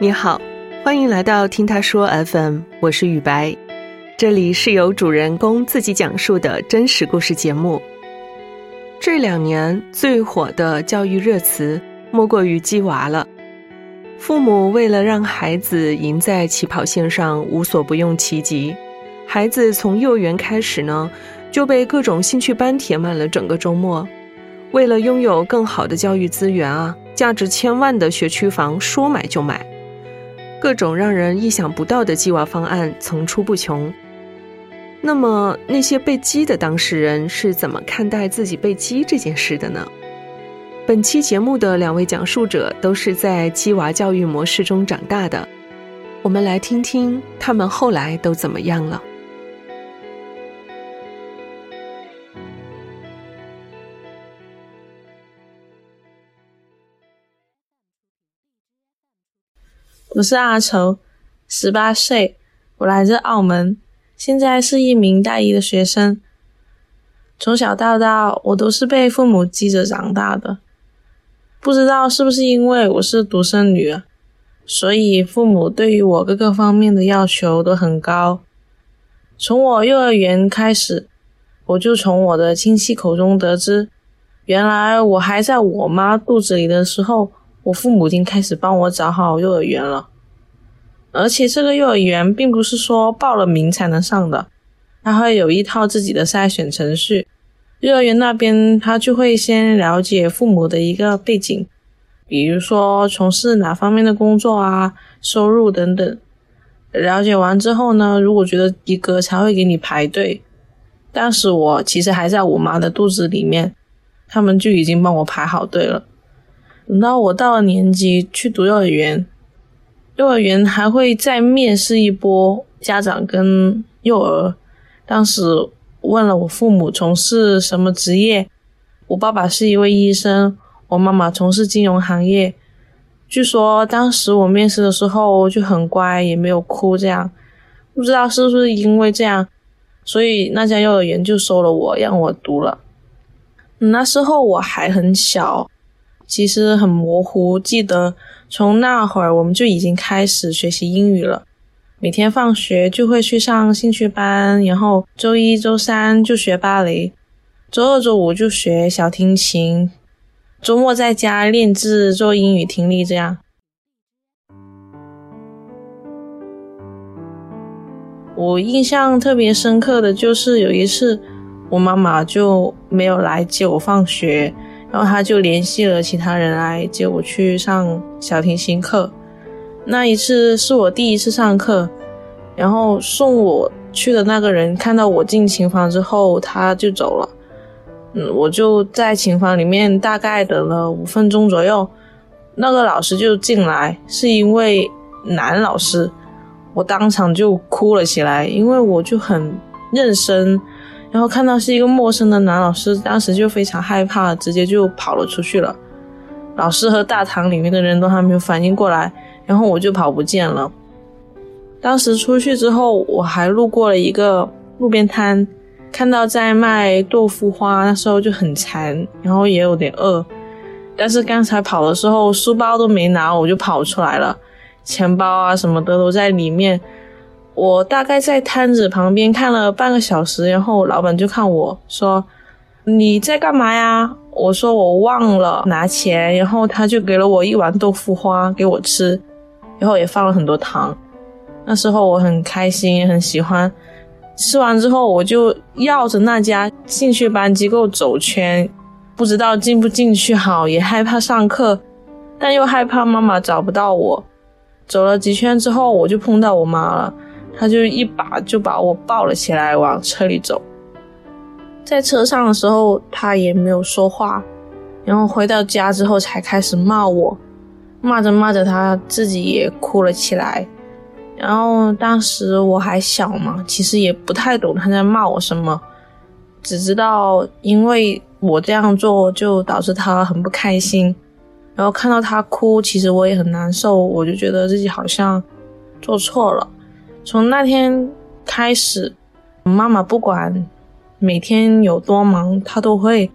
你好，欢迎来到听他说 FM，我是雨白，这里是由主人公自己讲述的真实故事节目。这两年最火的教育热词莫过于“鸡娃”了。父母为了让孩子赢在起跑线上，无所不用其极。孩子从幼儿园开始呢，就被各种兴趣班填满了整个周末。为了拥有更好的教育资源啊，价值千万的学区房说买就买，各种让人意想不到的鸡娃方案层出不穷。那么那些被鸡的当事人是怎么看待自己被鸡这件事的呢？本期节目的两位讲述者都是在鸡娃教育模式中长大的，我们来听听他们后来都怎么样了。我是阿愁，十八岁，我来自澳门，现在是一名大一的学生。从小到大，我都是被父母激着长大的。不知道是不是因为我是独生女，所以父母对于我各个方面的要求都很高。从我幼儿园开始，我就从我的亲戚口中得知，原来我还在我妈肚子里的时候。我父母已经开始帮我找好幼儿园了，而且这个幼儿园并不是说报了名才能上的，它会有一套自己的筛选程序。幼儿园那边他就会先了解父母的一个背景，比如说从事哪方面的工作啊、收入等等。了解完之后呢，如果觉得及格，才会给你排队。当时我其实还在我妈的肚子里面，他们就已经帮我排好队了。等到我到了年级去读幼儿园，幼儿园还会再面试一波家长跟幼儿。当时问了我父母从事什么职业，我爸爸是一位医生，我妈妈从事金融行业。据说当时我面试的时候就很乖，也没有哭，这样不知道是不是因为这样，所以那家幼儿园就收了我，让我读了。那时候我还很小。其实很模糊，记得从那会儿我们就已经开始学习英语了。每天放学就会去上兴趣班，然后周一、周三就学芭蕾，周二、周五就学小提琴，周末在家练字、做英语听力。这样，我印象特别深刻的就是有一次，我妈妈就没有来接我放学。然后他就联系了其他人来接我去上小提琴课。那一次是我第一次上课，然后送我去的那个人看到我进琴房之后，他就走了。嗯，我就在琴房里面大概等了五分钟左右，那个老师就进来，是一位男老师，我当场就哭了起来，因为我就很认生。然后看到是一个陌生的男老师，当时就非常害怕，直接就跑了出去了。老师和大堂里面的人都还没有反应过来，然后我就跑不见了。当时出去之后，我还路过了一个路边摊，看到在卖豆腐花，那时候就很馋，然后也有点饿。但是刚才跑的时候，书包都没拿，我就跑出来了，钱包啊什么的都在里面。我大概在摊子旁边看了半个小时，然后老板就看我说：“你在干嘛呀？”我说：“我忘了拿钱。”然后他就给了我一碗豆腐花给我吃，然后也放了很多糖。那时候我很开心，很喜欢。吃完之后，我就绕着那家兴趣班机构走圈，不知道进不进去好，也害怕上课，但又害怕妈妈找不到我。走了几圈之后，我就碰到我妈了。他就一把就把我抱了起来，往车里走。在车上的时候，他也没有说话，然后回到家之后才开始骂我，骂着骂着他自己也哭了起来。然后当时我还小嘛，其实也不太懂他在骂我什么，只知道因为我这样做就导致他很不开心，然后看到他哭，其实我也很难受，我就觉得自己好像做错了。从那天开始，妈妈不管每天有多忙，她都会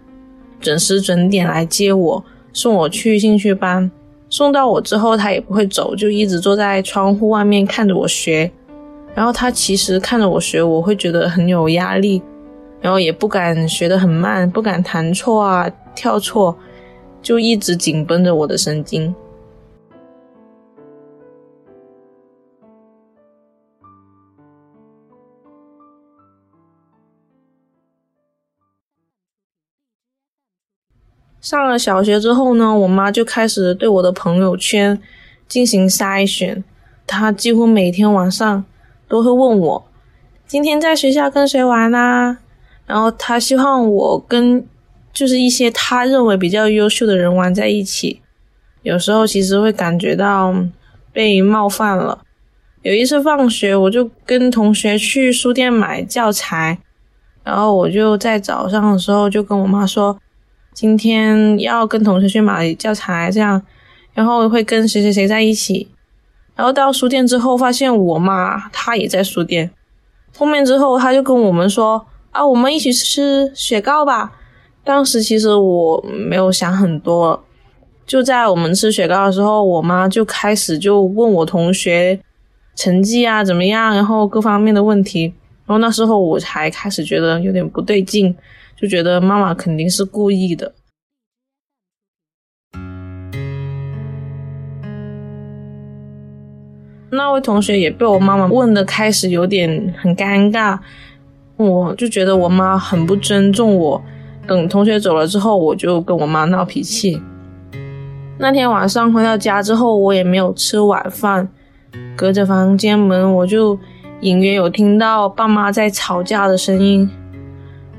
准时准点来接我，送我去兴趣班。送到我之后，她也不会走，就一直坐在窗户外面看着我学。然后他其实看着我学，我会觉得很有压力，然后也不敢学得很慢，不敢弹错啊、跳错，就一直紧绷着我的神经。上了小学之后呢，我妈就开始对我的朋友圈进行筛选。她几乎每天晚上都会问我：“今天在学校跟谁玩啊？”然后她希望我跟就是一些她认为比较优秀的人玩在一起。有时候其实会感觉到被冒犯了。有一次放学，我就跟同学去书店买教材，然后我就在早上的时候就跟我妈说。今天要跟同学去买教材，这样，然后会跟谁谁谁在一起，然后到书店之后，发现我妈她也在书店。后面之后，她就跟我们说：“啊，我们一起吃雪糕吧。”当时其实我没有想很多，就在我们吃雪糕的时候，我妈就开始就问我同学成绩啊怎么样，然后各方面的问题。然后那时候我才开始觉得有点不对劲。就觉得妈妈肯定是故意的。那位同学也被我妈妈问的开始有点很尴尬，我就觉得我妈很不尊重我。等同学走了之后，我就跟我妈闹脾气。那天晚上回到家之后，我也没有吃晚饭，隔着房间门，我就隐约有听到爸妈在吵架的声音。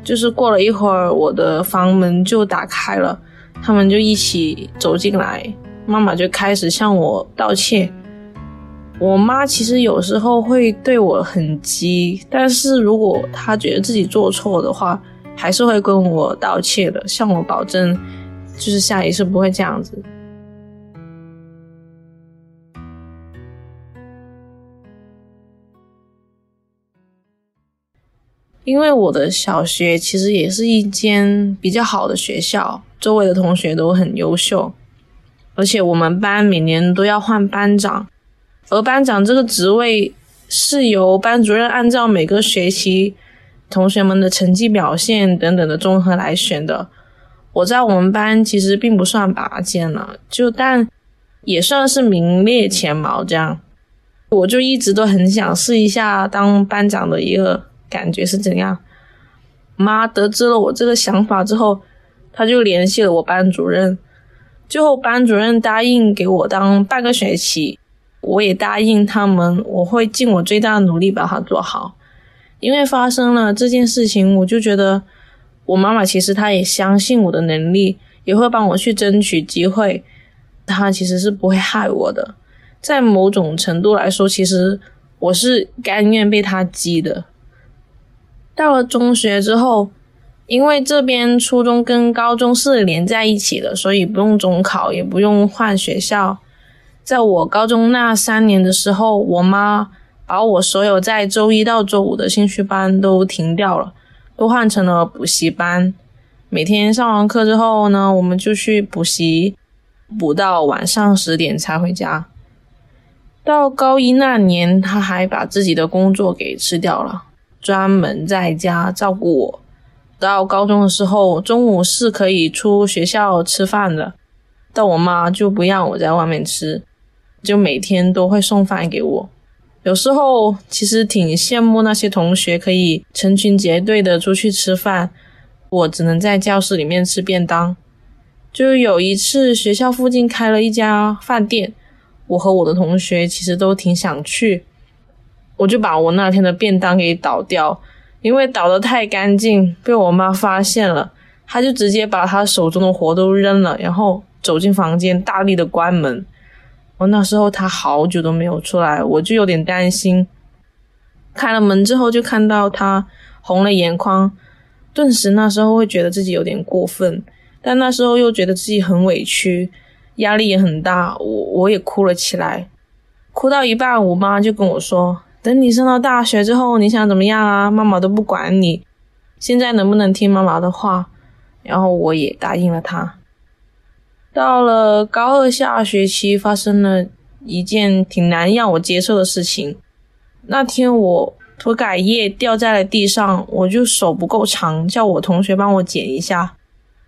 就是过了一会儿，我的房门就打开了，他们就一起走进来，妈妈就开始向我道歉。我妈其实有时候会对我很急，但是如果她觉得自己做错的话，还是会跟我道歉的，向我保证，就是下一次不会这样子。因为我的小学其实也是一间比较好的学校，周围的同学都很优秀，而且我们班每年都要换班长，而班长这个职位是由班主任按照每个学期同学们的成绩表现等等的综合来选的。我在我们班其实并不算拔尖了，就但也算是名列前茅这样，我就一直都很想试一下当班长的一个。感觉是怎样？妈得知了我这个想法之后，他就联系了我班主任，最后班主任答应给我当半个学期，我也答应他们，我会尽我最大的努力把它做好。因为发生了这件事情，我就觉得我妈妈其实她也相信我的能力，也会帮我去争取机会，她其实是不会害我的。在某种程度来说，其实我是甘愿被他激的。到了中学之后，因为这边初中跟高中是连在一起的，所以不用中考，也不用换学校。在我高中那三年的时候，我妈把我所有在周一到周五的兴趣班都停掉了，都换成了补习班。每天上完课之后呢，我们就去补习，补到晚上十点才回家。到高一那年，他还把自己的工作给吃掉了。专门在家照顾我。到高中的时候，中午是可以出学校吃饭的，但我妈就不让我在外面吃，就每天都会送饭给我。有时候其实挺羡慕那些同学可以成群结队的出去吃饭，我只能在教室里面吃便当。就有一次学校附近开了一家饭店，我和我的同学其实都挺想去。我就把我那天的便当给倒掉，因为倒的太干净，被我妈发现了，她就直接把她手中的活都扔了，然后走进房间，大力的关门。我那时候她好久都没有出来，我就有点担心。开了门之后，就看到她红了眼眶，顿时那时候会觉得自己有点过分，但那时候又觉得自己很委屈，压力也很大，我我也哭了起来。哭到一半，我妈就跟我说。等你上到大学之后，你想怎么样啊？妈妈都不管你。现在能不能听妈妈的话？然后我也答应了她。到了高二下学期，发生了一件挺难让我接受的事情。那天我涂改液掉在了地上，我就手不够长，叫我同学帮我捡一下。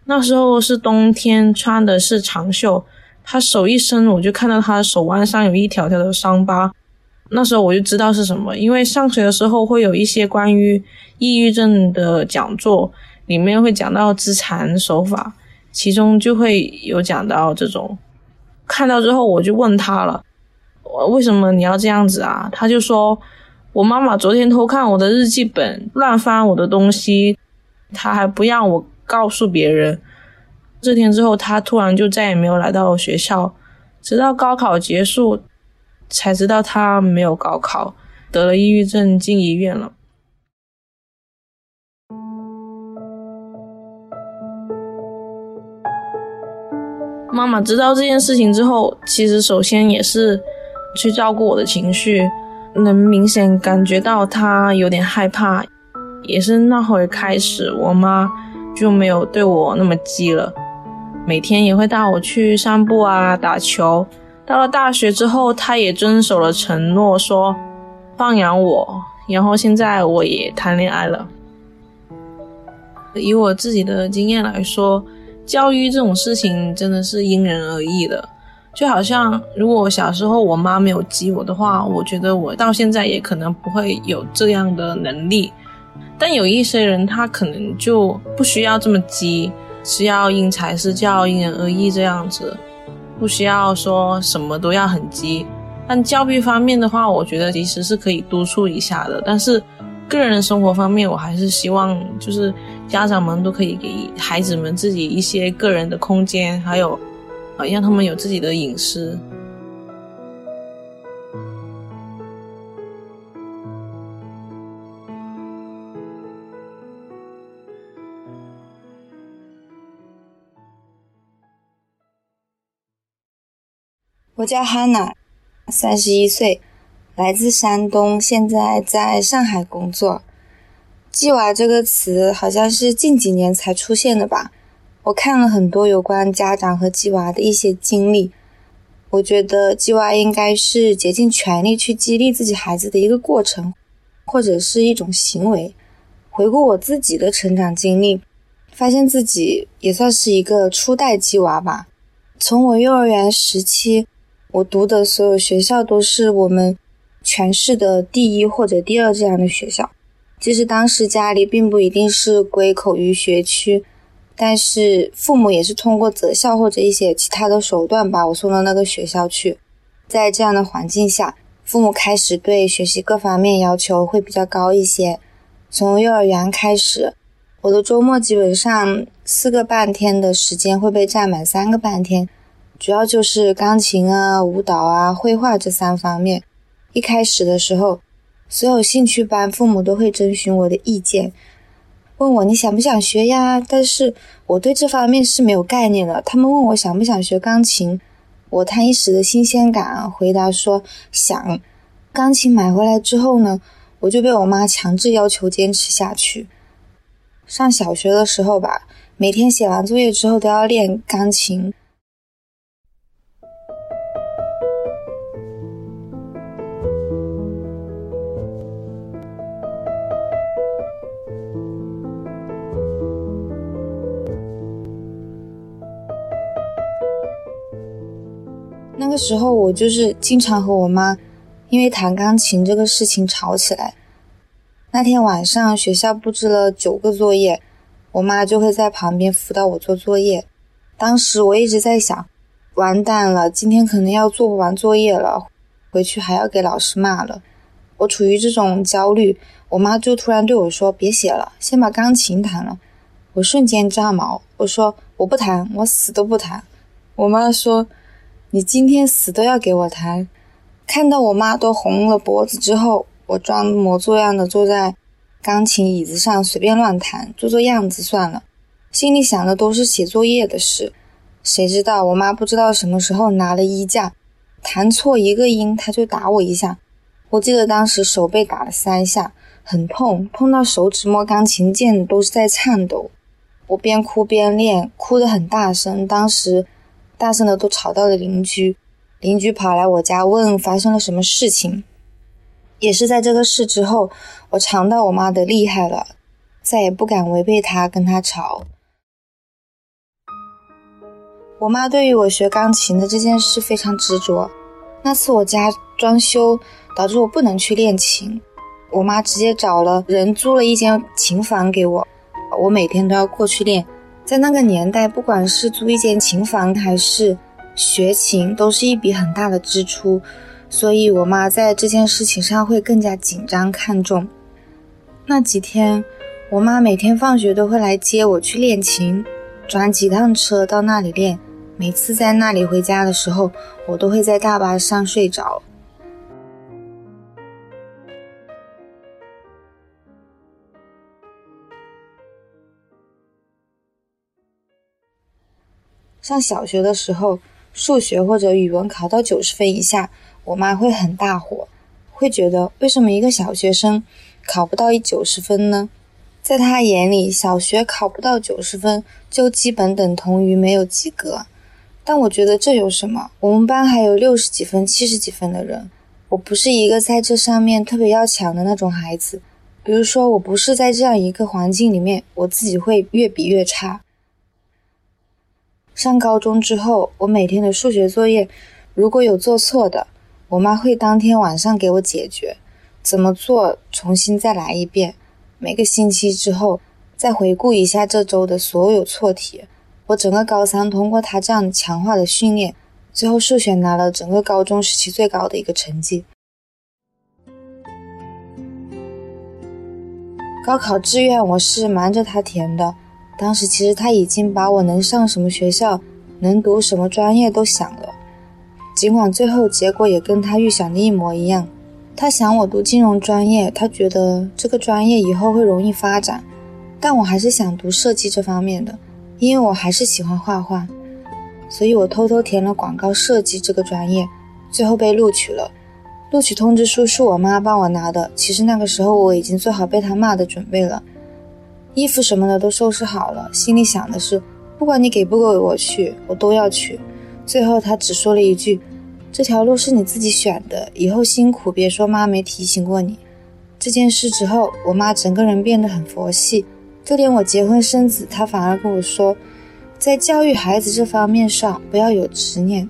那时候是冬天，穿的是长袖，他手一伸，我就看到他手腕上有一条条的伤疤。那时候我就知道是什么，因为上学的时候会有一些关于抑郁症的讲座，里面会讲到自残手法，其中就会有讲到这种。看到之后我就问他了，我为什么你要这样子啊？他就说，我妈妈昨天偷看我的日记本，乱翻我的东西，他还不让我告诉别人。这天之后，他突然就再也没有来到学校，直到高考结束。才知道他没有高考，得了抑郁症，进医院了。妈妈知道这件事情之后，其实首先也是去照顾我的情绪，能明显感觉到她有点害怕。也是那会开始，我妈就没有对我那么激了，每天也会带我去散步啊，打球。到了大学之后，他也遵守了承诺，说放养我。然后现在我也谈恋爱了。以我自己的经验来说，教育这种事情真的是因人而异的。就好像如果小时候我妈没有激我的话，我觉得我到现在也可能不会有这样的能力。但有一些人他可能就不需要这么激，是要因材施教、因人而异这样子。不需要说什么都要很急，但教育方面的话，我觉得其实是可以督促一下的。但是个人生活方面，我还是希望就是家长们都可以给孩子们自己一些个人的空间，还有啊让他们有自己的隐私。我叫哈娜，三十一岁，来自山东，现在在上海工作。鸡娃这个词好像是近几年才出现的吧？我看了很多有关家长和鸡娃的一些经历，我觉得鸡娃应该是竭尽全力去激励自己孩子的一个过程，或者是一种行为。回顾我自己的成长经历，发现自己也算是一个初代鸡娃吧。从我幼儿园时期。我读的所有学校都是我们全市的第一或者第二这样的学校。其实当时家里并不一定是归口于学区，但是父母也是通过择校或者一些其他的手段把我送到那个学校去。在这样的环境下，父母开始对学习各方面要求会比较高一些。从幼儿园开始，我的周末基本上四个半天的时间会被占满三个半天。主要就是钢琴啊、舞蹈啊、绘画这三方面。一开始的时候，所有兴趣班父母都会征询我的意见，问我你想不想学呀？但是我对这方面是没有概念的。他们问我想不想学钢琴，我贪一时的新鲜感，回答说想。钢琴买回来之后呢，我就被我妈强制要求坚持下去。上小学的时候吧，每天写完作业之后都要练钢琴。个时候我就是经常和我妈因为弹钢琴这个事情吵起来。那天晚上学校布置了九个作业，我妈就会在旁边辅导我做作业。当时我一直在想，完蛋了，今天可能要做不完作业了，回去还要给老师骂了。我处于这种焦虑，我妈就突然对我说：“别写了，先把钢琴弹了。”我瞬间炸毛，我说：“我不弹，我死都不弹。”我妈说。你今天死都要给我弹！看到我妈都红了脖子之后，我装模作样的坐在钢琴椅子上随便乱弹，做做样子算了。心里想的都是写作业的事。谁知道我妈不知道什么时候拿了衣架，弹错一个音，她就打我一下。我记得当时手被打了三下，很痛，痛到手指摸钢琴键都是在颤抖。我边哭边练，哭得很大声。当时。大声的都吵到了邻居。邻居跑来我家问发生了什么事情。也是在这个事之后，我尝到我妈的厉害了，再也不敢违背她跟她吵。我妈对于我学钢琴的这件事非常执着。那次我家装修导致我不能去练琴，我妈直接找了人租了一间琴房给我，我每天都要过去练。在那个年代，不管是租一间琴房还是学琴，都是一笔很大的支出，所以我妈在这件事情上会更加紧张看重。那几天，我妈每天放学都会来接我去练琴，转几趟车到那里练。每次在那里回家的时候，我都会在大巴上睡着。上小学的时候，数学或者语文考到九十分以下，我妈会很大火，会觉得为什么一个小学生考不到一九十分呢？在她眼里，小学考不到九十分就基本等同于没有及格。但我觉得这有什么？我们班还有六十几分、七十几分的人，我不是一个在这上面特别要强的那种孩子。比如说，我不是在这样一个环境里面，我自己会越比越差。上高中之后，我每天的数学作业如果有做错的，我妈会当天晚上给我解决，怎么做重新再来一遍。每个星期之后再回顾一下这周的所有错题。我整个高三通过他这样强化的训练，最后数学拿了整个高中时期最高的一个成绩。高考志愿我是瞒着他填的，当时其实他已经把我能上什么学校、能读什么专业都想了。尽管最后结果也跟他预想的一模一样，他想我读金融专业，他觉得这个专业以后会容易发展，但我还是想读设计这方面的。因为我还是喜欢画画，所以我偷偷填了广告设计这个专业，最后被录取了。录取通知书是我妈帮我拿的，其实那个时候我已经做好被她骂的准备了，衣服什么的都收拾好了，心里想的是，不管你给不给我去，我都要去。最后她只说了一句：“这条路是你自己选的，以后辛苦，别说妈没提醒过你。”这件事之后，我妈整个人变得很佛系。就连我结婚生子，她反而跟我说，在教育孩子这方面上不要有执念。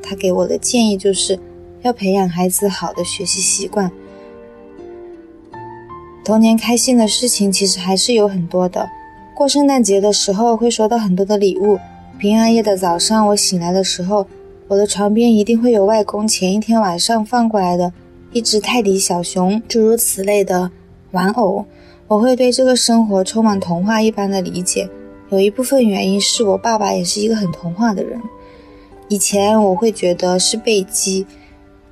她给我的建议就是，要培养孩子好的学习习惯。童年开心的事情其实还是有很多的。过圣诞节的时候会收到很多的礼物，平安夜的早上我醒来的时候，我的床边一定会有外公前一天晚上放过来的一只泰迪小熊，诸如此类的玩偶。我会对这个生活充满童话一般的理解，有一部分原因是我爸爸也是一个很童话的人。以前我会觉得是被击，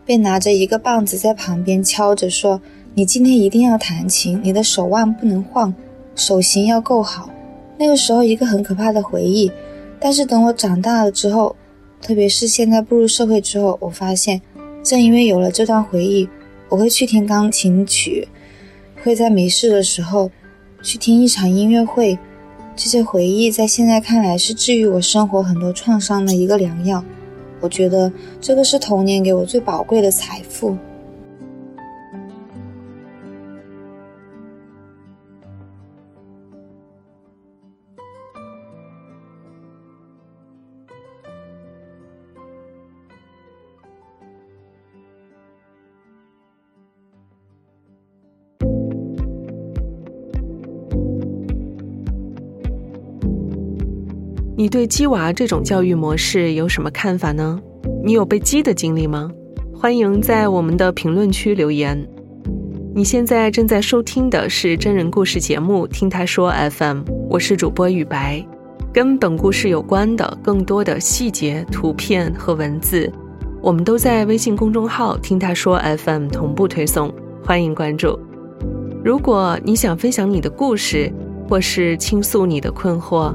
被拿着一个棒子在旁边敲着说：“你今天一定要弹琴，你的手腕不能晃，手型要够好。”那个时候一个很可怕的回忆。但是等我长大了之后，特别是现在步入社会之后，我发现，正因为有了这段回忆，我会去听钢琴曲。会在没事的时候去听一场音乐会，这些回忆在现在看来是治愈我生活很多创伤的一个良药。我觉得这个是童年给我最宝贵的财富。你对鸡娃这种教育模式有什么看法呢？你有被鸡的经历吗？欢迎在我们的评论区留言。你现在正在收听的是真人故事节目《听他说 FM》，我是主播雨白。跟本故事有关的更多的细节、图片和文字，我们都在微信公众号《听他说 FM》同步推送，欢迎关注。如果你想分享你的故事，或是倾诉你的困惑，